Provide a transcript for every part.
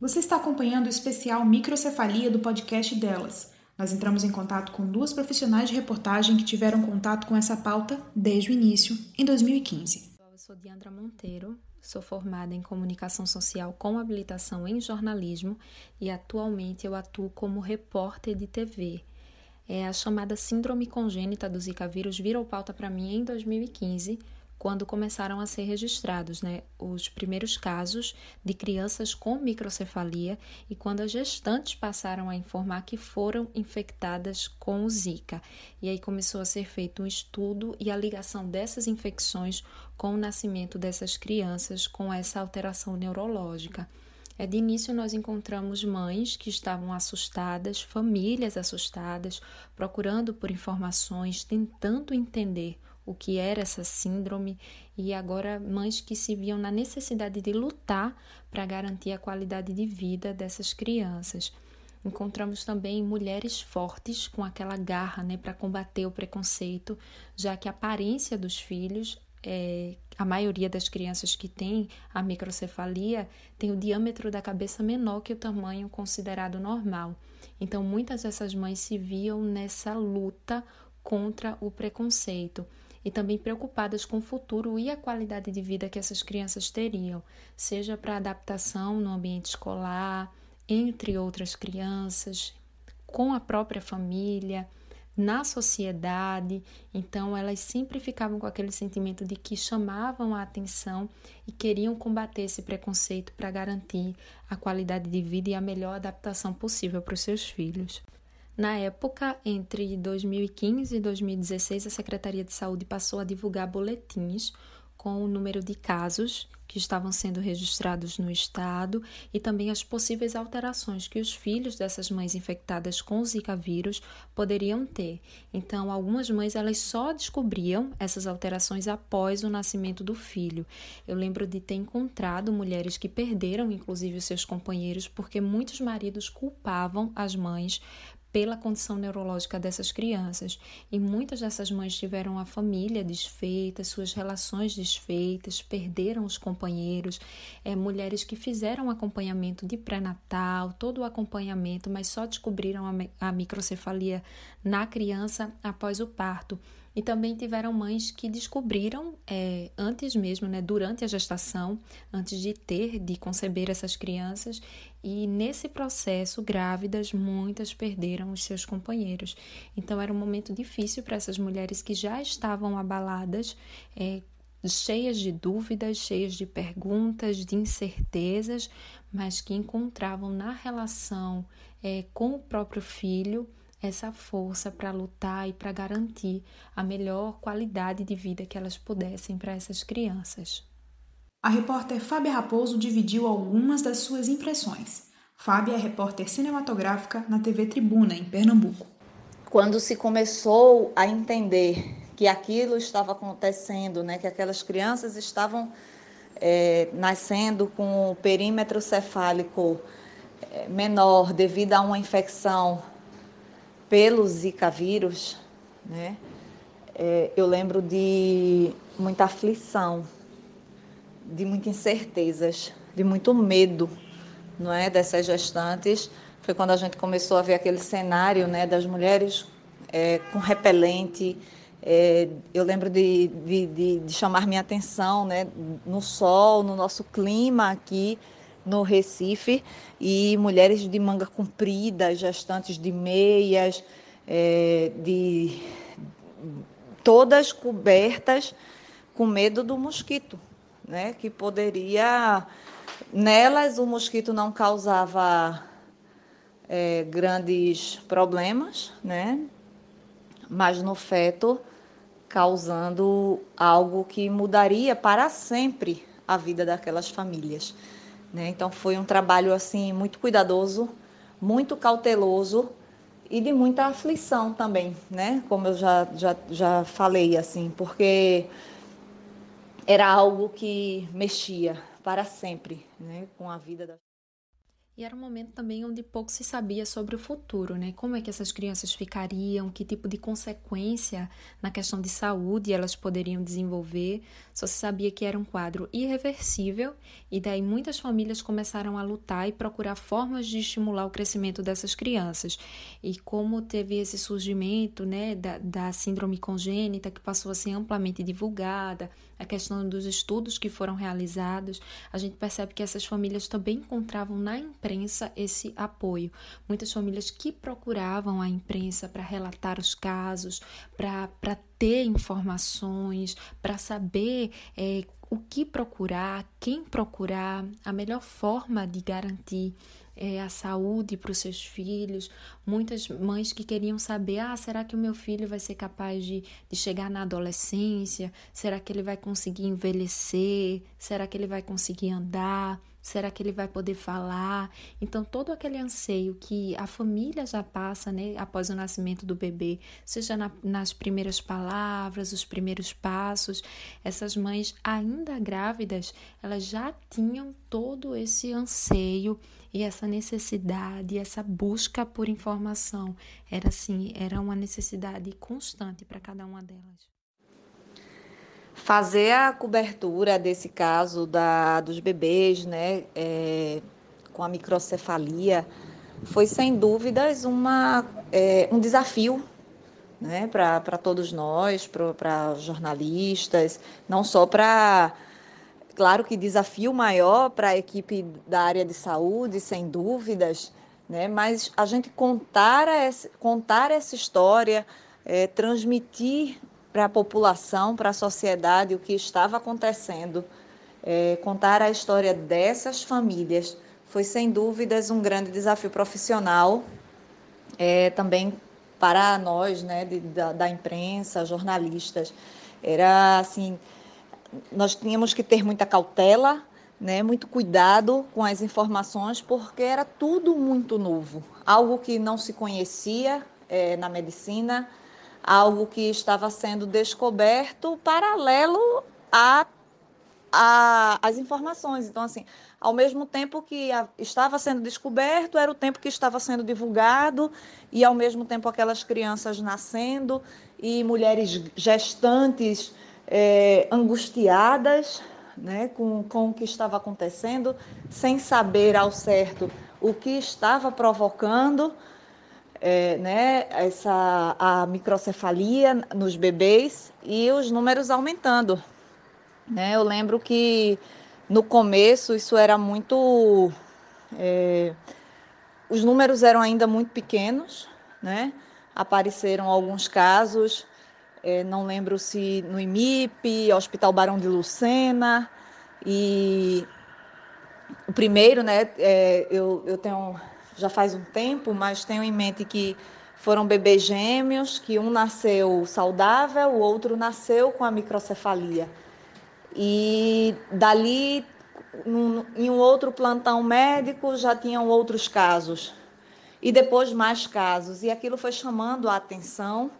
Você está acompanhando o especial Microcefalia do podcast delas. Nós entramos em contato com duas profissionais de reportagem que tiveram contato com essa pauta desde o início, em 2015. Eu sou Diandra Monteiro, sou formada em comunicação social com habilitação em jornalismo e atualmente eu atuo como repórter de TV. É a chamada síndrome congênita do Zika vírus virou pauta para mim em 2015 quando começaram a ser registrados né, os primeiros casos de crianças com microcefalia e quando as gestantes passaram a informar que foram infectadas com o Zika. E aí começou a ser feito um estudo e a ligação dessas infecções com o nascimento dessas crianças com essa alteração neurológica. É, de início, nós encontramos mães que estavam assustadas, famílias assustadas, procurando por informações, tentando entender o que era essa síndrome e agora mães que se viam na necessidade de lutar para garantir a qualidade de vida dessas crianças. Encontramos também mulheres fortes com aquela garra né, para combater o preconceito, já que a aparência dos filhos, é, a maioria das crianças que tem a microcefalia tem o diâmetro da cabeça menor que o tamanho considerado normal. Então, muitas dessas mães se viam nessa luta contra o preconceito e também preocupadas com o futuro e a qualidade de vida que essas crianças teriam, seja para adaptação no ambiente escolar, entre outras crianças, com a própria família, na sociedade. Então, elas sempre ficavam com aquele sentimento de que chamavam a atenção e queriam combater esse preconceito para garantir a qualidade de vida e a melhor adaptação possível para os seus filhos. Na época, entre 2015 e 2016, a Secretaria de Saúde passou a divulgar boletins com o número de casos que estavam sendo registrados no estado e também as possíveis alterações que os filhos dessas mães infectadas com o Zika vírus poderiam ter. Então, algumas mães elas só descobriam essas alterações após o nascimento do filho. Eu lembro de ter encontrado mulheres que perderam inclusive os seus companheiros porque muitos maridos culpavam as mães pela condição neurológica dessas crianças. E muitas dessas mães tiveram a família desfeita, suas relações desfeitas, perderam os companheiros, é, mulheres que fizeram acompanhamento de pré-natal, todo o acompanhamento, mas só descobriram a, a microcefalia na criança após o parto. E também tiveram mães que descobriram é, antes mesmo, né, durante a gestação, antes de ter, de conceber essas crianças, e nesse processo, grávidas, muitas perderam os seus companheiros. Então era um momento difícil para essas mulheres que já estavam abaladas, é, cheias de dúvidas, cheias de perguntas, de incertezas, mas que encontravam na relação é, com o próprio filho essa força para lutar e para garantir a melhor qualidade de vida que elas pudessem para essas crianças. A repórter Fábia Raposo dividiu algumas das suas impressões. Fábia é repórter cinematográfica na TV Tribuna, em Pernambuco. Quando se começou a entender que aquilo estava acontecendo, né, que aquelas crianças estavam é, nascendo com o perímetro cefálico é, menor devido a uma infecção pelo Zika vírus, né? É, eu lembro de muita aflição, de muitas incertezas, de muito medo, não é, dessas gestantes. Foi quando a gente começou a ver aquele cenário, né, das mulheres é, com repelente. É, eu lembro de, de, de, de chamar minha atenção, né, no sol, no nosso clima aqui no Recife e mulheres de manga comprida, gestantes de meias, é, de todas cobertas com medo do mosquito, né? Que poderia nelas o mosquito não causava é, grandes problemas, né? Mas no feto causando algo que mudaria para sempre a vida daquelas famílias. Né? Então foi um trabalho assim muito cuidadoso, muito cauteloso e de muita aflição também, né? Como eu já, já, já falei assim, porque era algo que mexia para sempre, né, com a vida da E era um momento também onde pouco se sabia sobre o futuro, né? Como é que essas crianças ficariam, que tipo de consequência na questão de saúde elas poderiam desenvolver. Só se sabia que era um quadro irreversível e daí muitas famílias começaram a lutar e procurar formas de estimular o crescimento dessas crianças. E como teve esse surgimento, né, da, da síndrome congênita que passou a ser amplamente divulgada, a questão dos estudos que foram realizados, a gente percebe que essas famílias também encontravam na imprensa esse apoio. Muitas famílias que procuravam a imprensa para relatar os casos, para ter informações, para saber é, o que procurar, quem procurar, a melhor forma de garantir é, a saúde para os seus filhos. Muitas mães que queriam saber: ah, será que o meu filho vai ser capaz de, de chegar na adolescência? Será que ele vai conseguir envelhecer? Será que ele vai conseguir andar? Será que ele vai poder falar? Então, todo aquele anseio que a família já passa, né, após o nascimento do bebê, seja na, nas primeiras palavras, os primeiros passos, essas mães ainda grávidas, elas já tinham todo esse anseio e essa necessidade, essa busca por informação. Era assim, era uma necessidade constante para cada uma delas. Fazer a cobertura desse caso da, dos bebês, né, é, com a microcefalia, foi sem dúvidas uma, é, um desafio né, para todos nós, para jornalistas, não só para Claro que desafio maior para a equipe da área de saúde, sem dúvidas, né? mas a gente contar essa, contar essa história, é, transmitir para a população, para a sociedade o que estava acontecendo, é, contar a história dessas famílias, foi sem dúvidas um grande desafio profissional, é, também para nós, né, de, da, da imprensa, jornalistas. Era assim nós tínhamos que ter muita cautela, né, muito cuidado com as informações, porque era tudo muito novo, algo que não se conhecia é, na medicina, algo que estava sendo descoberto paralelo a, a, as informações. Então, assim, ao mesmo tempo que a, estava sendo descoberto, era o tempo que estava sendo divulgado, e ao mesmo tempo aquelas crianças nascendo e mulheres gestantes é, angustiadas né, com, com o que estava acontecendo, sem saber ao certo o que estava provocando é, né, essa, a microcefalia nos bebês e os números aumentando. Né? Eu lembro que no começo isso era muito. É, os números eram ainda muito pequenos, né? apareceram alguns casos é, não lembro se no IMIP, Hospital Barão de Lucena, e o primeiro, né, é, eu, eu tenho, já faz um tempo, mas tenho em mente que foram bebês gêmeos, que um nasceu saudável, o outro nasceu com a microcefalia. E dali, num, em um outro plantão médico, já tinham outros casos. E depois mais casos. E aquilo foi chamando a atenção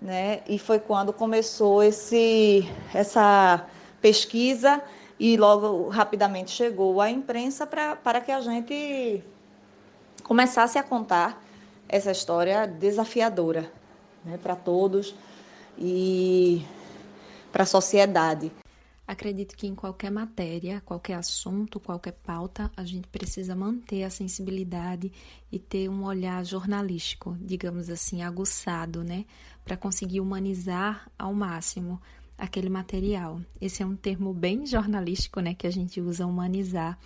né? E foi quando começou esse, essa pesquisa e logo rapidamente chegou à imprensa pra, para que a gente começasse a contar essa história desafiadora né, para todos e para a sociedade. Acredito que em qualquer matéria, qualquer assunto, qualquer pauta, a gente precisa manter a sensibilidade e ter um olhar jornalístico, digamos assim, aguçado, né? Para conseguir humanizar ao máximo aquele material. Esse é um termo bem jornalístico, né? Que a gente usa humanizar.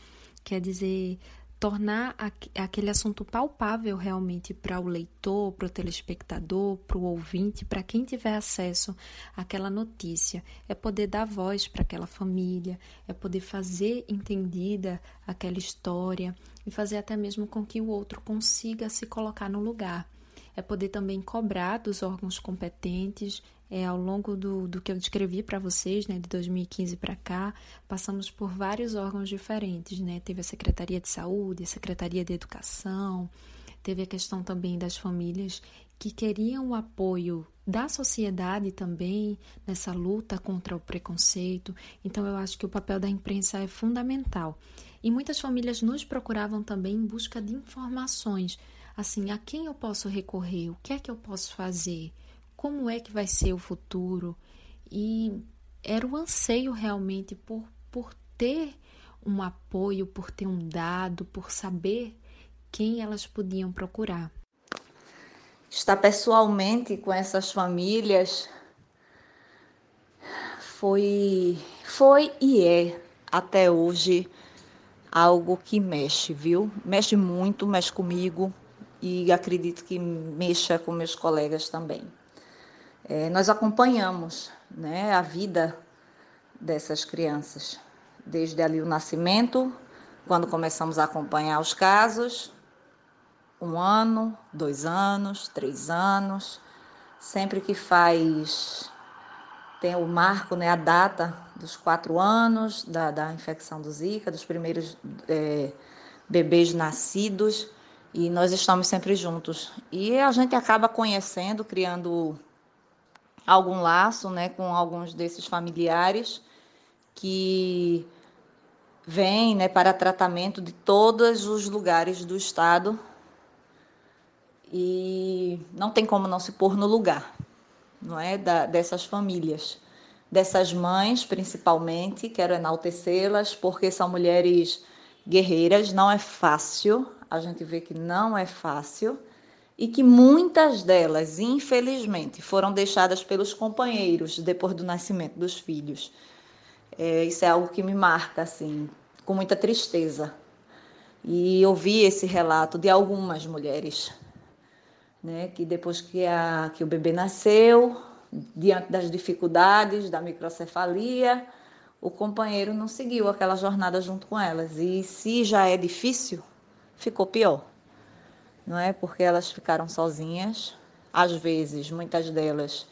Quer dizer, tornar aquele assunto palpável realmente para o leitor, para o telespectador, para o ouvinte, para quem tiver acesso àquela notícia. É poder dar voz para aquela família, é poder fazer entendida aquela história e fazer até mesmo com que o outro consiga se colocar no lugar. É poder também cobrar dos órgãos competentes é, ao longo do, do que eu descrevi para vocês, né, de 2015 para cá, passamos por vários órgãos diferentes, né? Teve a Secretaria de Saúde, a Secretaria de Educação, teve a questão também das famílias que queriam o apoio da sociedade também nessa luta contra o preconceito. Então, eu acho que o papel da imprensa é fundamental. E muitas famílias nos procuravam também em busca de informações, assim, a quem eu posso recorrer, o que é que eu posso fazer, como é que vai ser o futuro. E era o anseio realmente por, por ter um apoio, por ter um dado, por saber quem elas podiam procurar. Estar pessoalmente com essas famílias foi, foi e é até hoje algo que mexe, viu? Mexe muito, mexe comigo e acredito que mexa com meus colegas também. É, nós acompanhamos né, a vida dessas crianças, desde ali o nascimento, quando começamos a acompanhar os casos, um ano, dois anos, três anos, sempre que faz tem o marco, né, a data dos quatro anos da, da infecção do Zika, dos primeiros é, bebês nascidos, e nós estamos sempre juntos. E a gente acaba conhecendo, criando algum laço né, com alguns desses familiares que vêm né, para tratamento de todos os lugares do estado e não tem como não se pôr no lugar, não é, da, dessas famílias, dessas mães principalmente. Quero enaltecê-las porque são mulheres guerreiras. Não é fácil, a gente vê que não é fácil e que muitas delas, infelizmente, foram deixadas pelos companheiros depois do nascimento dos filhos. É, isso é algo que me marca assim, com muita tristeza. E ouvi esse relato de algumas mulheres né, que depois que, a, que o bebê nasceu, diante das dificuldades da microcefalia, o companheiro não seguiu aquela jornada junto com elas. E se já é difícil, ficou pior. Não é? Porque elas ficaram sozinhas. Às vezes, muitas delas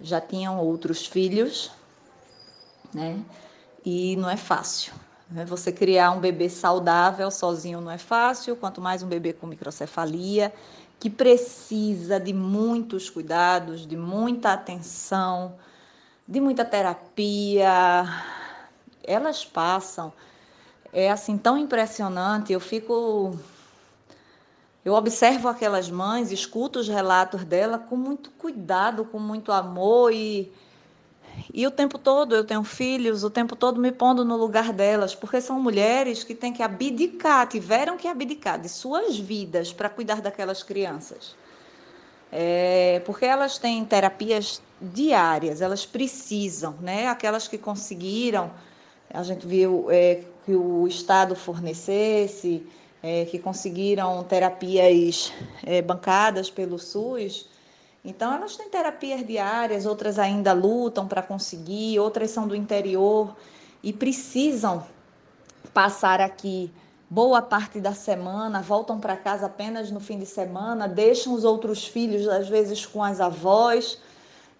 já tinham outros filhos, né? E não é fácil. Né? Você criar um bebê saudável sozinho não é fácil, quanto mais um bebê com microcefalia que precisa de muitos cuidados, de muita atenção, de muita terapia. Elas passam. É assim tão impressionante. Eu fico eu observo aquelas mães, escuto os relatos dela com muito cuidado, com muito amor e e o tempo todo eu tenho filhos, o tempo todo me pondo no lugar delas, porque são mulheres que têm que abdicar, tiveram que abdicar de suas vidas para cuidar daquelas crianças. É, porque elas têm terapias diárias, elas precisam, né? Aquelas que conseguiram, a gente viu é, que o Estado fornecesse, é, que conseguiram terapias é, bancadas pelo SUS, então, elas têm terapias diárias, outras ainda lutam para conseguir, outras são do interior e precisam passar aqui boa parte da semana, voltam para casa apenas no fim de semana, deixam os outros filhos, às vezes com as avós,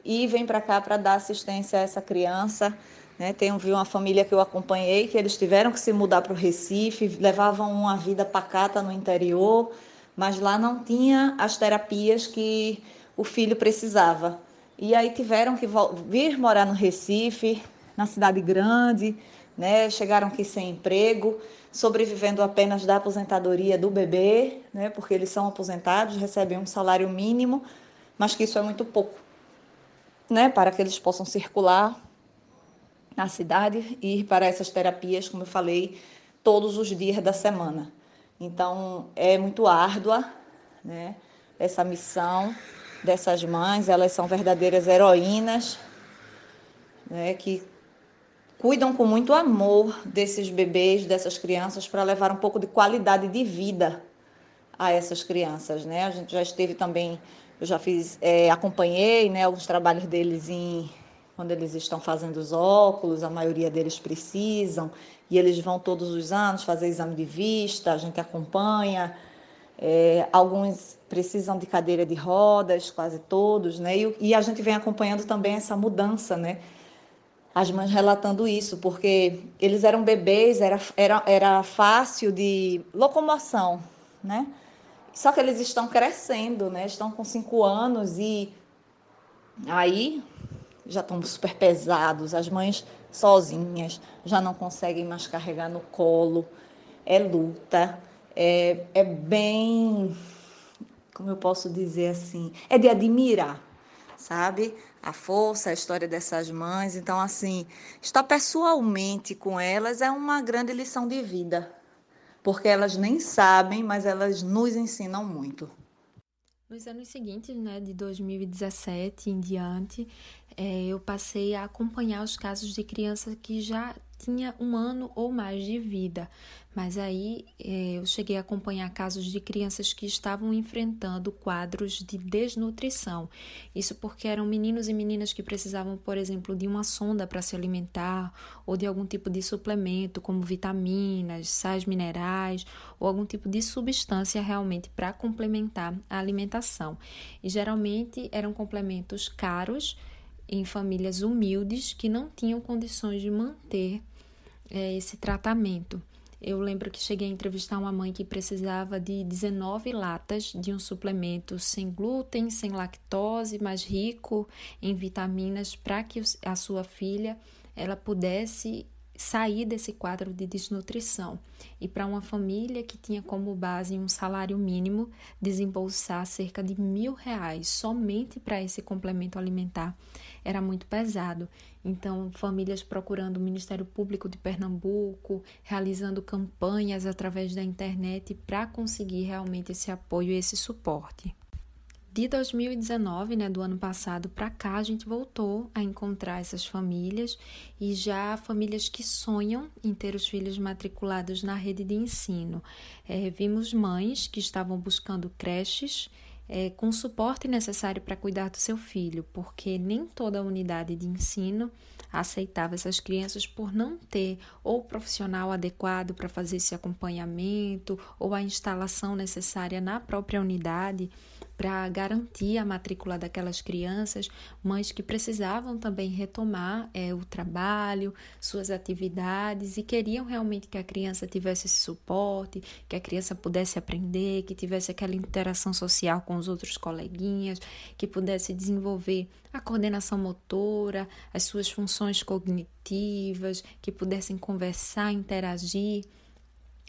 e vêm para cá para dar assistência a essa criança. Né? Tem uma família que eu acompanhei que eles tiveram que se mudar para o Recife, levavam uma vida pacata no interior, mas lá não tinha as terapias que o filho precisava. E aí tiveram que vir morar no Recife, na cidade grande, né? Chegaram aqui sem emprego, sobrevivendo apenas da aposentadoria do bebê, né? Porque eles são aposentados, recebem um salário mínimo, mas que isso é muito pouco, né? Para que eles possam circular na cidade e ir para essas terapias, como eu falei, todos os dias da semana. Então, é muito árdua, né? Essa missão dessas mães, elas são verdadeiras heroínas, né, que cuidam com muito amor desses bebês, dessas crianças, para levar um pouco de qualidade de vida a essas crianças, né? A gente já esteve também, eu já fiz, é, acompanhei, né, alguns trabalhos deles em quando eles estão fazendo os óculos, a maioria deles precisam e eles vão todos os anos fazer exame de vista, a gente acompanha. É, alguns precisam de cadeira de rodas, quase todos, né? E, e, a gente vem acompanhando também essa mudança, né? As mães relatando isso, porque eles eram bebês, era, era, era fácil de locomoção, né? Só que eles estão crescendo, né? Estão com cinco anos e Aí já estão super pesados, as mães sozinhas já não conseguem mais carregar no colo. É luta, é, é bem, como eu posso dizer assim, é de admirar, sabe? A força, a história dessas mães. Então, assim, estar pessoalmente com elas é uma grande lição de vida, porque elas nem sabem, mas elas nos ensinam muito. Nos anos seguintes, né, de 2017 em diante, é, eu passei a acompanhar os casos de crianças que já tinha um ano ou mais de vida, mas aí é, eu cheguei a acompanhar casos de crianças que estavam enfrentando quadros de desnutrição. Isso porque eram meninos e meninas que precisavam, por exemplo, de uma sonda para se alimentar ou de algum tipo de suplemento, como vitaminas, sais minerais ou algum tipo de substância realmente para complementar a alimentação. E geralmente eram complementos caros em famílias humildes que não tinham condições de manter é, esse tratamento. Eu lembro que cheguei a entrevistar uma mãe que precisava de 19 latas de um suplemento sem glúten, sem lactose, mas rico em vitaminas para que a sua filha ela pudesse sair desse quadro de desnutrição e para uma família que tinha como base um salário mínimo desembolsar cerca de mil reais somente para esse complemento alimentar era muito pesado. Então, famílias procurando o Ministério Público de Pernambuco, realizando campanhas através da internet para conseguir realmente esse apoio e esse suporte. De 2019, né, do ano passado para cá, a gente voltou a encontrar essas famílias e já famílias que sonham em ter os filhos matriculados na rede de ensino. É, vimos mães que estavam buscando creches é, com o suporte necessário para cuidar do seu filho, porque nem toda unidade de ensino aceitava essas crianças por não ter ou profissional adequado para fazer esse acompanhamento ou a instalação necessária na própria unidade para garantir a matrícula daquelas crianças, mães que precisavam também retomar é, o trabalho, suas atividades e queriam realmente que a criança tivesse esse suporte, que a criança pudesse aprender, que tivesse aquela interação social com os outros coleguinhas, que pudesse desenvolver a coordenação motora, as suas funções cognitivas, que pudessem conversar, interagir.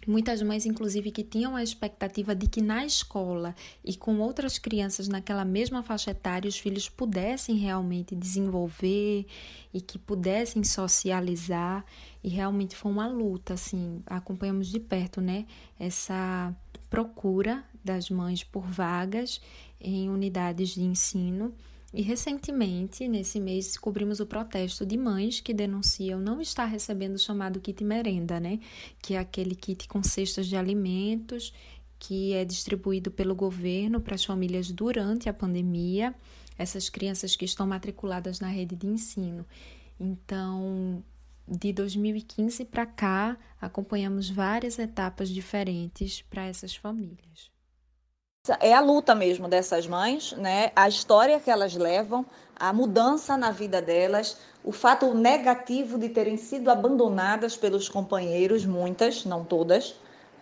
Muitas mães, inclusive, que tinham a expectativa de que na escola e com outras crianças naquela mesma faixa etária os filhos pudessem realmente desenvolver e que pudessem socializar. E realmente foi uma luta, assim, acompanhamos de perto, né? Essa procura das mães por vagas em unidades de ensino e recentemente, nesse mês, descobrimos o protesto de mães que denunciam não estar recebendo o chamado kit merenda, né? Que é aquele kit com cestas de alimentos que é distribuído pelo governo para as famílias durante a pandemia, essas crianças que estão matriculadas na rede de ensino. Então, de 2015 para cá, acompanhamos várias etapas diferentes para essas famílias é a luta mesmo dessas mães, né? A história que elas levam, a mudança na vida delas, o fato negativo de terem sido abandonadas pelos companheiros, muitas, não todas,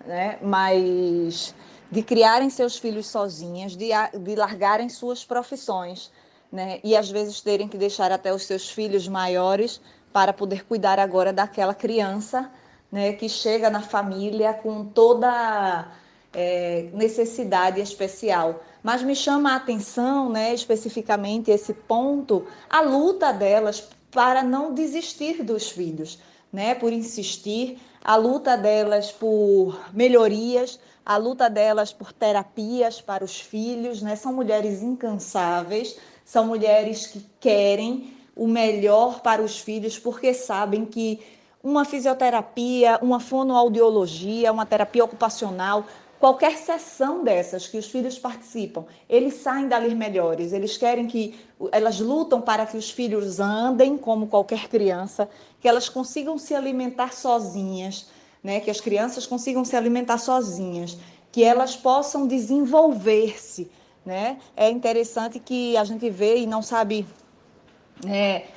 né? Mas de criarem seus filhos sozinhas, de, de largarem suas profissões, né? E às vezes terem que deixar até os seus filhos maiores para poder cuidar agora daquela criança, né? Que chega na família com toda é, necessidade especial. Mas me chama a atenção, né, especificamente esse ponto, a luta delas para não desistir dos filhos, né, por insistir, a luta delas por melhorias, a luta delas por terapias para os filhos, né, são mulheres incansáveis, são mulheres que querem o melhor para os filhos porque sabem que uma fisioterapia, uma fonoaudiologia, uma terapia ocupacional qualquer sessão dessas que os filhos participam, eles saem dali melhores. Eles querem que elas lutam para que os filhos andem como qualquer criança, que elas consigam se alimentar sozinhas, né? Que as crianças consigam se alimentar sozinhas, que elas possam desenvolver-se, né? É interessante que a gente vê e não sabe é,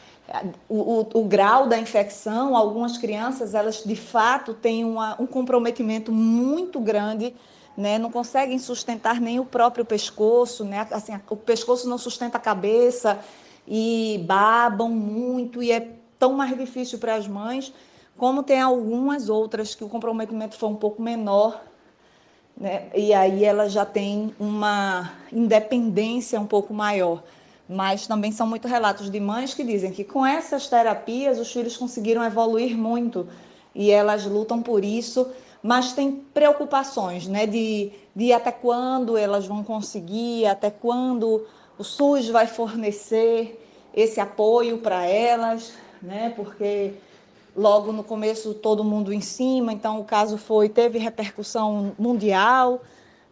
o, o, o, grau da infecção, algumas crianças, elas de fato têm uma, um comprometimento muito grande, né? não conseguem sustentar nem o próprio pescoço, né? assim, o pescoço não sustenta a cabeça, e babam muito e é tão mais difícil para as mães, como tem algumas outras que o comprometimento foi um pouco menor, né? E aí ela já tem uma independência um pouco maior. Mas também são muito relatos de mães que dizem que com essas terapias os filhos conseguiram evoluir muito e elas lutam por isso, mas tem preocupações, né, de, de até quando elas vão conseguir, até quando o SUS vai fornecer esse apoio para elas, né? Porque logo no começo todo mundo em cima, então o caso foi teve repercussão mundial,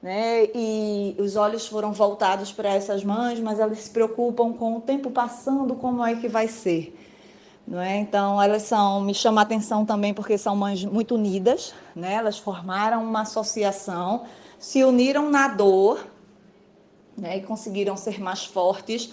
né? E os olhos foram voltados para essas mães, mas elas se preocupam com o tempo passando, como é que vai ser. Não é? Então, elas são, me chama a atenção também porque são mães muito unidas, né? Elas formaram uma associação, se uniram na dor, né, e conseguiram ser mais fortes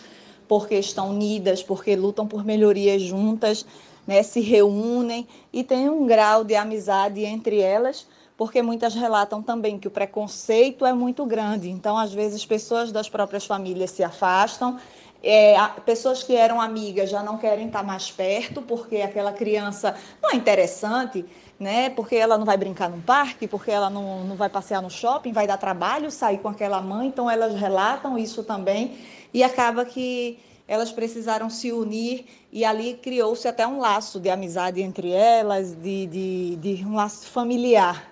porque estão unidas, porque lutam por melhorias juntas, né, se reúnem e tem um grau de amizade entre elas, porque muitas relatam também que o preconceito é muito grande. Então, às vezes, pessoas das próprias famílias se afastam. É, pessoas que eram amigas já não querem estar mais perto porque aquela criança não é interessante né? Porque ela não vai brincar num parque, porque ela não, não vai passear no shopping, vai dar trabalho sair com aquela mãe. Então elas relatam isso também e acaba que elas precisaram se unir e ali criou-se até um laço de amizade entre elas, de, de, de um laço familiar.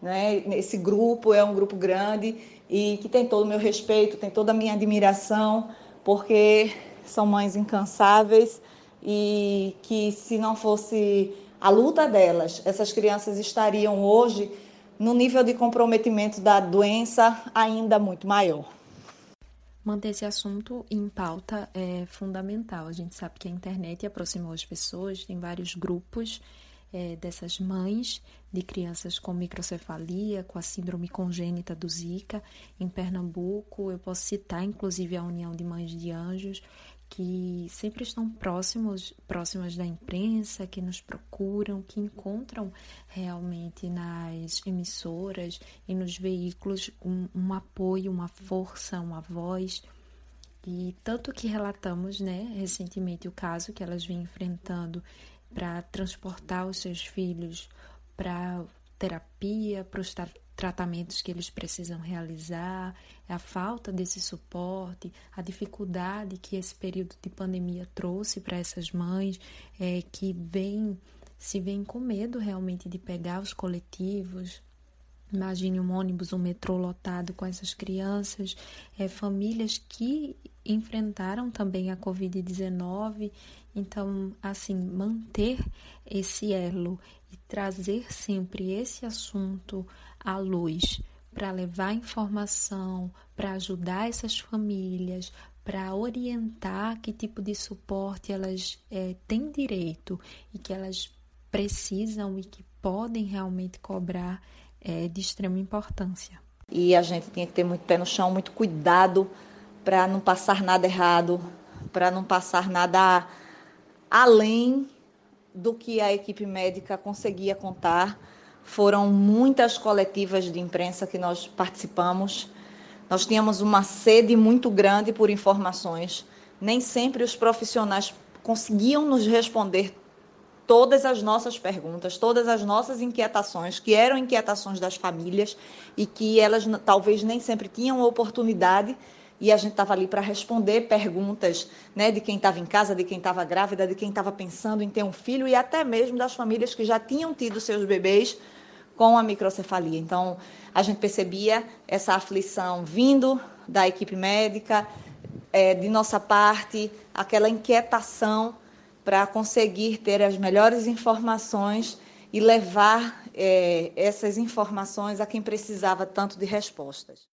Né? Esse grupo é um grupo grande e que tem todo o meu respeito, tem toda a minha admiração, porque são mães incansáveis e que se não fosse a luta delas, essas crianças estariam hoje no nível de comprometimento da doença ainda muito maior. Manter esse assunto em pauta é fundamental. A gente sabe que a internet aproximou as pessoas, tem vários grupos é, dessas mães de crianças com microcefalia, com a síndrome congênita do Zika. Em Pernambuco, eu posso citar inclusive a União de Mães de Anjos, que sempre estão próximos, próximas da imprensa, que nos procuram, que encontram realmente nas emissoras e nos veículos um, um apoio, uma força, uma voz. E tanto que relatamos, né, recentemente o caso que elas vêm enfrentando para transportar os seus filhos para terapia, para os tratamentos que eles precisam realizar, a falta desse suporte, a dificuldade que esse período de pandemia trouxe para essas mães é, que vêm, se veem com medo realmente de pegar os coletivos. Imagine um ônibus, um metrô lotado com essas crianças, é, famílias que enfrentaram também a Covid-19. Então, assim, manter esse elo e trazer sempre esse assunto à luz para levar informação, para ajudar essas famílias, para orientar que tipo de suporte elas é, têm direito e que elas precisam e que podem realmente cobrar é de extrema importância. E a gente tinha que ter muito pé no chão, muito cuidado para não passar nada errado, para não passar nada além do que a equipe médica conseguia contar foram muitas coletivas de imprensa que nós participamos. Nós tínhamos uma sede muito grande por informações. Nem sempre os profissionais conseguiam nos responder todas as nossas perguntas, todas as nossas inquietações, que eram inquietações das famílias e que elas talvez nem sempre tinham oportunidade e a gente estava ali para responder perguntas né, de quem estava em casa, de quem estava grávida, de quem estava pensando em ter um filho e até mesmo das famílias que já tinham tido seus bebês com a microcefalia. Então, a gente percebia essa aflição vindo da equipe médica, é, de nossa parte, aquela inquietação para conseguir ter as melhores informações e levar é, essas informações a quem precisava tanto de respostas.